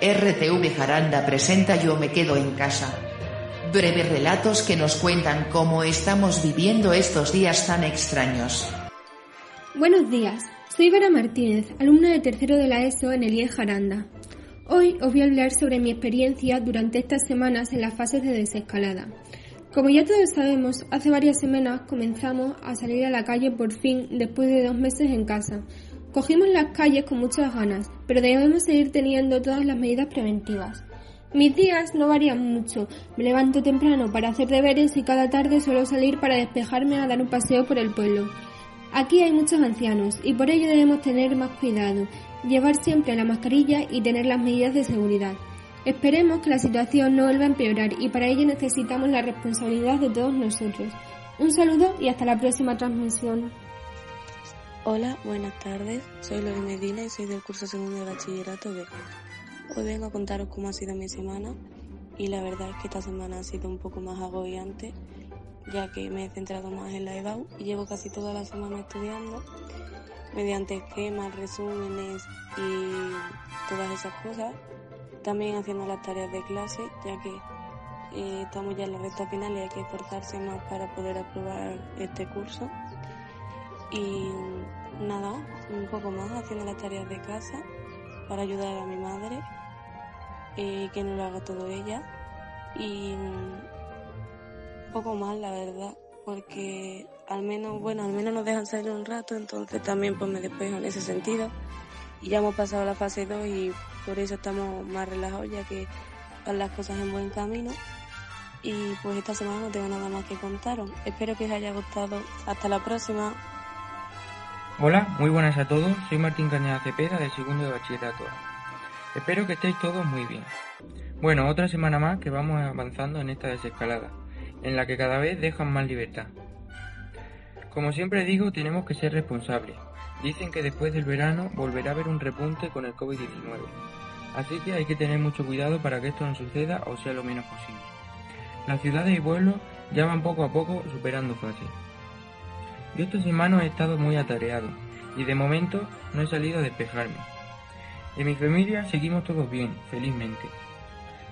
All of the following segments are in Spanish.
RTV Jaranda presenta Yo me quedo en casa. Breves relatos que nos cuentan cómo estamos viviendo estos días tan extraños. Buenos días, soy Vera Martínez, alumna de tercero de la ESO en el IE Jaranda. Hoy os voy a hablar sobre mi experiencia durante estas semanas en las fases de desescalada. Como ya todos sabemos, hace varias semanas comenzamos a salir a la calle por fin después de dos meses en casa, Cogimos las calles con muchas ganas, pero debemos seguir teniendo todas las medidas preventivas. Mis días no varían mucho. Me levanto temprano para hacer deberes y cada tarde suelo salir para despejarme a dar un paseo por el pueblo. Aquí hay muchos ancianos y por ello debemos tener más cuidado, llevar siempre la mascarilla y tener las medidas de seguridad. Esperemos que la situación no vuelva a empeorar y para ello necesitamos la responsabilidad de todos nosotros. Un saludo y hasta la próxima transmisión. Hola, buenas tardes. Soy Lore Medina y soy del curso segundo de bachillerato B. Hoy vengo a contaros cómo ha sido mi semana y la verdad es que esta semana ha sido un poco más agobiante ya que me he centrado más en la EBAU y llevo casi toda la semana estudiando mediante esquemas, resúmenes y todas esas cosas. También haciendo las tareas de clase ya que eh, estamos ya en la recta final y hay que esforzarse más para poder aprobar este curso. Y nada, un poco más haciendo las tareas de casa para ayudar a mi madre, eh, que no lo haga todo ella. Y un poco más, la verdad, porque al menos, bueno, al menos nos dejan salir un rato, entonces también pues me despejo en ese sentido. Y ya hemos pasado la fase 2 y por eso estamos más relajados, ya que van las cosas en buen camino. Y pues esta semana no tengo nada más que contaros. Espero que os haya gustado. Hasta la próxima. Hola, muy buenas a todos, soy Martín Cañada Cepeda del segundo de bachillerato Espero que estéis todos muy bien. Bueno, otra semana más que vamos avanzando en esta desescalada, en la que cada vez dejan más libertad. Como siempre digo, tenemos que ser responsables. Dicen que después del verano volverá a haber un repunte con el COVID-19. Así que hay que tener mucho cuidado para que esto no suceda o sea lo menos posible. Las ciudades y pueblos ya van poco a poco superando fases. Yo esta semana he estado muy atareado y de momento no he salido a despejarme. En mi familia seguimos todos bien, felizmente.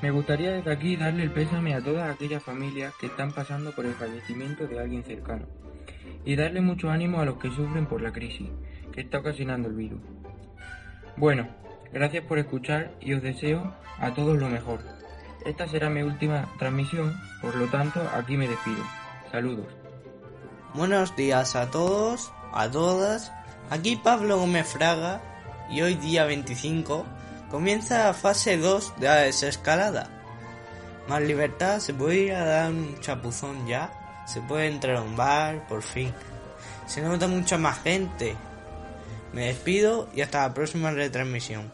Me gustaría desde aquí darle el pésame a todas aquellas familias que están pasando por el fallecimiento de alguien cercano y darle mucho ánimo a los que sufren por la crisis que está ocasionando el virus. Bueno, gracias por escuchar y os deseo a todos lo mejor. Esta será mi última transmisión, por lo tanto aquí me despido. Saludos. Buenos días a todos, a todas. Aquí Pablo Gómez Fraga y hoy día 25 comienza la fase 2 de la desescalada. Más libertad, se puede ir a dar un chapuzón ya, se puede entrar a un bar, por fin. Se nota mucha más gente. Me despido y hasta la próxima retransmisión.